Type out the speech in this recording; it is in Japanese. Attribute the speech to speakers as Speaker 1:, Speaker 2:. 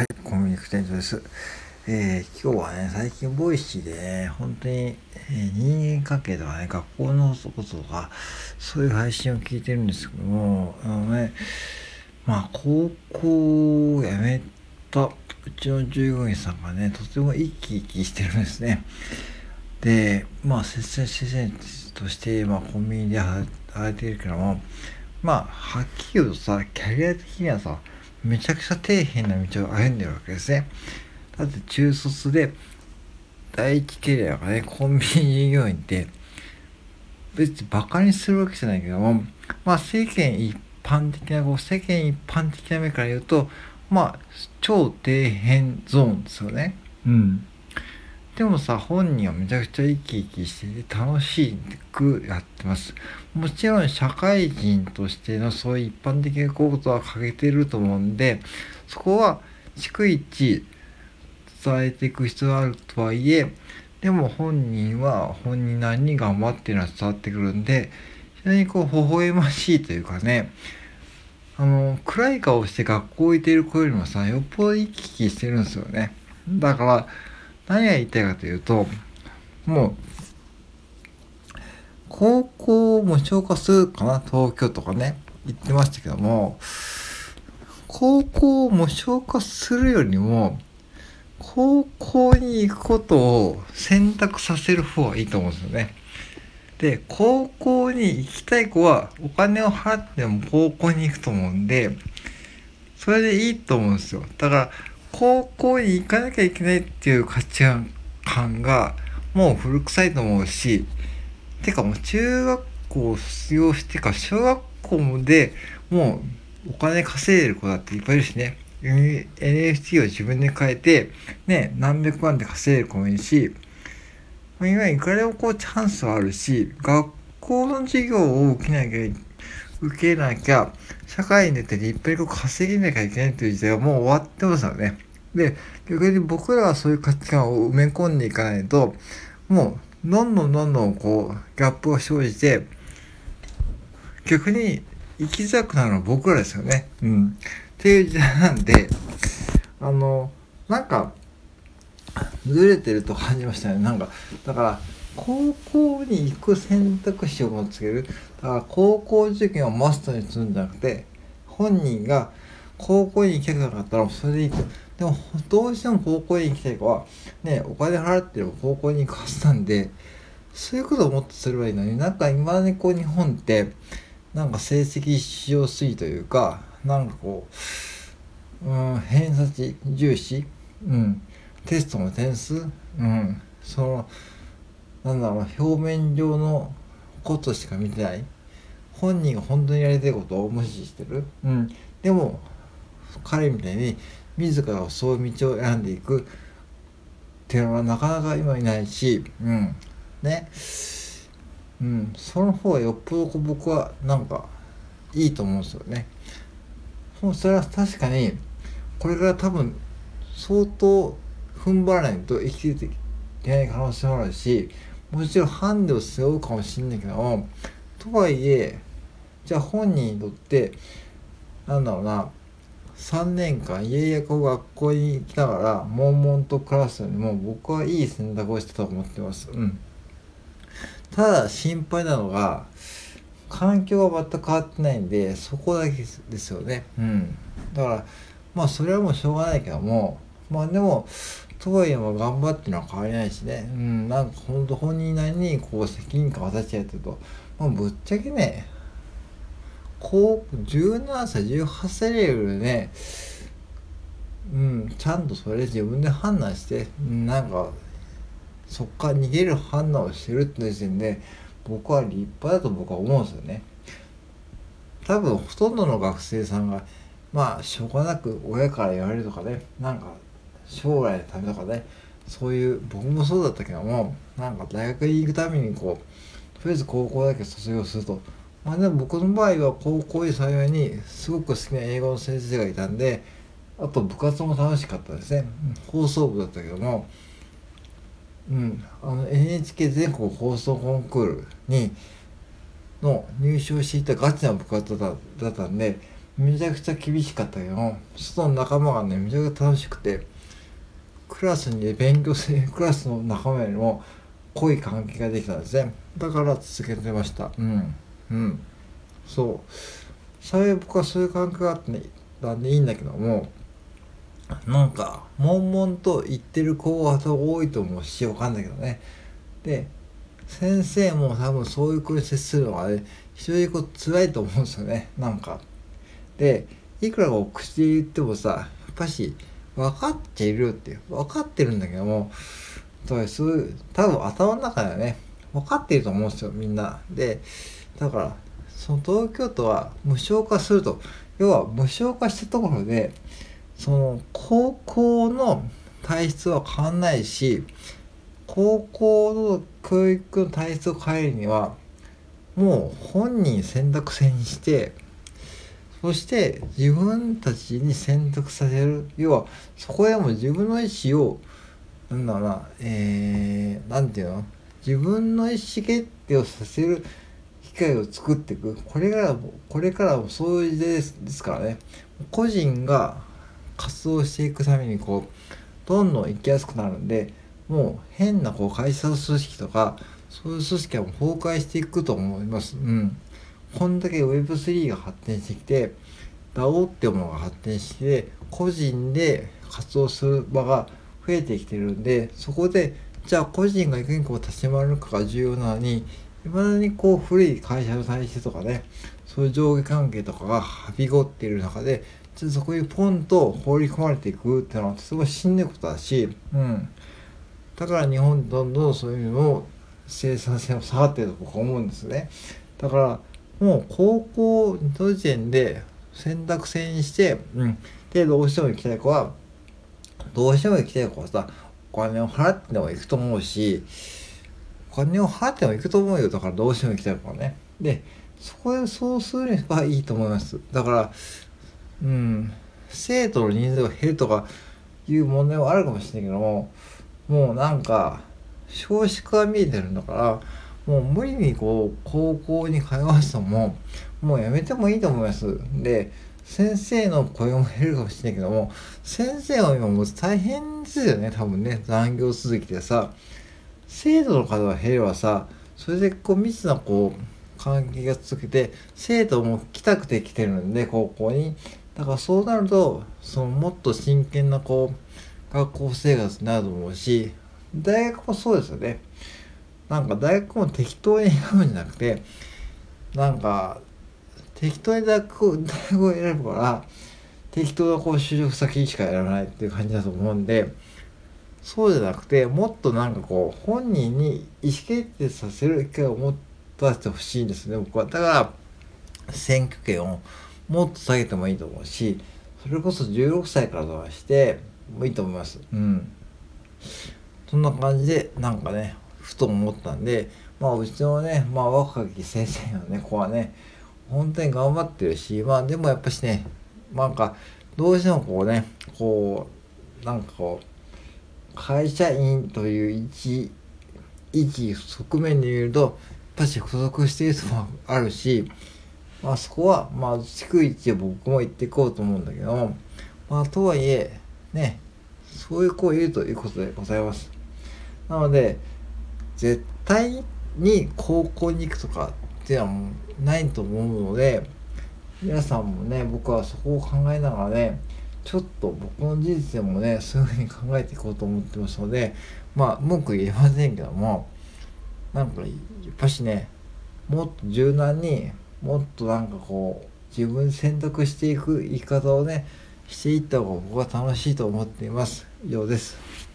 Speaker 1: はい、コンビニク店長です。えー、今日はね、最近 Voicy でね、本当に、えー、人間関係とかね、学校のこととか、そういう配信を聞いてるんですけども、あのね、まあ、高校を辞めたうちの従業員さんがね、とても生き生きしてるんですね。で、まあ、接戦先生として、まあ、コンビニで働いてるけども、まあ、はっきり言うとさ、キャリア的にはさ、めちゃくちゃ底辺な道を歩んでるわけですね。だって中卒で第一キャリアがね、コンビニ従業員って別にバカにするわけじゃないけども、まあ世間一般的な、こう世間一般的な目から言うと、まあ超底辺ゾーンですよね。うん。でもさ、本人はめちゃくちゃ生き生きしてて楽しくやってます。もちろん社会人としてのそういう一般的なことは欠けてると思うんで、そこは逐一伝えていく必要があるとはいえ、でも本人は本人なりに頑張ってるのは伝わってくるんで、非常にこう微笑ましいというかね、あの、暗い顔して学校行っている子よりもさ、よっぽど生き生きしてるんですよね。だから、何が言いたいかというと、もう、高校を無償化するかな？東京とかね言ってましたけども高校を無償化するよりも高校に行くことを選択させる方がいいと思うんですよね。で高校に行きたい子はお金を払っても高校に行くと思うんでそれでいいと思うんですよ。だから高校に行かなきゃいけないっていう価値観がもう古臭いと思うしてかもう中学校を卒業してか小学校でもうお金稼いでる子だっていっぱいいるしね NFT を自分で変えてね何百万で稼いでる子もいるし今いくらでもこうチャンスはあるし学校の授業を受けなきゃ受けなきゃ社会に出ていっぱい稼げなきゃいけないという時代はもう終わってますよね。で逆に僕らはそういう価値観を埋め込んでいかないともうどんどんどんどんこうギャップが生じて逆に生きづらくなるのは僕らですよね。うん。っていう時代なんであのなんかずれてると感じましたね。なんかだから高校に行く選択肢をつけるだから高校受験をマストにするんじゃなくて本人が高校に行きたくなかったらそれでいいと。でもどうしても高校に行きたい子はねお金払ってる高校に行くはずなんでそういうことをもっとすればいいのになんか今ねこう日本ってなんか成績しやすいというかなんかこう、うん、偏差値重視、うん、テストの点数、うん、そのなんだろう表面上のことしか見てない本人が本当にやりたいことを無視してる、うん、でも彼みたいに自らそういう道を選んでいく。っていうのはなかなか今いないし、うん、ね、うん、その方がよっぽど僕はなんかいいと思うんですよね。それは確かにこれから多分相当踏ん張らないと生きていけない可能性もあるしもちろんハンデを背負うかもしれないけどもとはいえじゃあ本人にとってなんだろうな3年間家々こう学校に来ながら悶々と暮らすよりも僕はいい選択をしてたと思ってます。うん、ただ心配なのが環境が全く変わってないんでそこだけですよね。うん、だからまあそれはもうしょうがないけどもまあでもとはいえも頑張ってのは変わりないしね、うん、なんか本当本人なりにこう責任感を渡しちゃうと、まあ、ぶっちゃけね高17歳18歳レベルでね。うんちゃんとそれ自分で判断してなんかそっから逃げる判断をしてるって時点で僕は立派だと僕は思うんですよね。多分ほとんどの学生さんがまあしょうがなく親から言われるとかねなんか将来のためとかねそういう僕もそうだったけどもなんか大学に行くためにこうとりあえず高校だけ卒業すると。まあでも僕の場合は高校で幸いにすごく好きな英語の先生がいたんであと部活も楽しかったですね。放送部だったけども。うん。あの NHK 全国放送コンクールにの入賞していたガチな部活だったんでめちゃくちゃ厳しかったけども外の仲間がねめちゃくちゃ楽しくてクラスに、勉強する クラスの仲間よりも濃い関係ができたんですね。だから続けてました。うん。うん。そう。幸い僕はそういう関係があってなんでいいんだけどもなんか悶々と言ってる子が多いと思うしわかんないけどね。で先生も多分そういう子に接するのがね非常にこう辛いと思うんですよね。なんか。でいくらこう口で言ってもさやっぱし分かっているっていう分かってるんだけどもそういう多分頭の中ではね分かってると思うんですよみんな。でだからその東京都は無償化すると。要は無償化したところでその高校の体質は変わんないし高校の教育の体質を変えるにはもう本人選択制にしてそして自分たちに選択させる。要はそこでも自分の意思をなんだろうなえー、なんていうの？自分の意思決定をさせる。機会を作っていくこれからもこれからもそういう時代ですからね個人が活動していくためにこうどんどん行きやすくなるんでもう変なこう会社組織とかそういう組織はもう崩壊していくと思います。うん。こんだけ Web3 が発展してきて DAO っていうものが発展して個人で活動する場が増えてきてるんでそこでじゃあ個人がいかにこう立ち回るかが重要なのにいまだにこう古い会社の体制とかねそういう上下関係とかがはびこっている中でちょっとそこにポンと放り込まれていくっていうのはすごいしんどいことだし、うん、だから日本どんどんそういうのを生産性を下がってると僕は思うんですね。だからもう高校の時点で選択制にして、うん、でどうしても行きたい子はどうしても行きたい子はさお金を払っても行くと思うしお金を払っても行くと思うよ。だからどうしても行きたい子はね。でそこでそうすればいいと思います。だからうん生徒の人数が減るとかいう問題はあるかもしれないけどももうなんか少子化が見えてるんだからもう無理にこう高校に通わすのももうやめてもいいと思います。で先生の声も減るかもしれないけども先生は今もう大変ですよね多分ね。残業続きでさ。生徒の数が減ればさそれでこう密なこう関係が続けて生徒も来たくて来てるんで高校に。だからそうなるとそのもっと真剣なこう学校生活になると思うし大学もそうですよね。なんか大学も適当に選ぶんじゃなくてなんか適当に大学を大学を選ぶから適当なこう就職先しか選ばないっていう感じだと思うんでそうじゃなくてもっとなんかこう本人に意思決定させる機会を持たせてほしいんですね僕は。だから選挙権をもっと下げてもいいと思うしそれこそ16歳からとかしてもいいと思います。うん。そんな感じでなんかねふと思ったんでまあうちのねまあ若き先生のね子はね本当に頑張ってるしまあでもやっぱしねなんかどうしてもこうねこうなんかこう会社員という一一側面で見るとやっぱし付属しているともあるしまあそこはまあ逐一僕も言っていこうと思うんだけどもまあとはいえねそういう子をいるということでございます。なので絶対に高校に行くとかっていうのはもうないと思うので皆さんもね僕はそこを考えながらねちょっと僕の人生もねそういうふうに考えていこうと思ってますのでまあ文句言えませんけどもなんかやっぱしねもっと柔軟にもっとなんかこう自分選択していく生き方をねしていった方が僕は楽しいと思っています以上です。